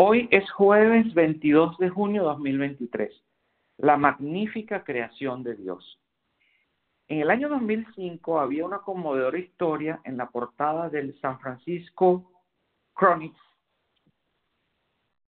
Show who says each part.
Speaker 1: Hoy es jueves 22 de junio de 2023, la magnífica creación de Dios. En el año 2005 había una conmovedora historia en la portada del San Francisco Chronicle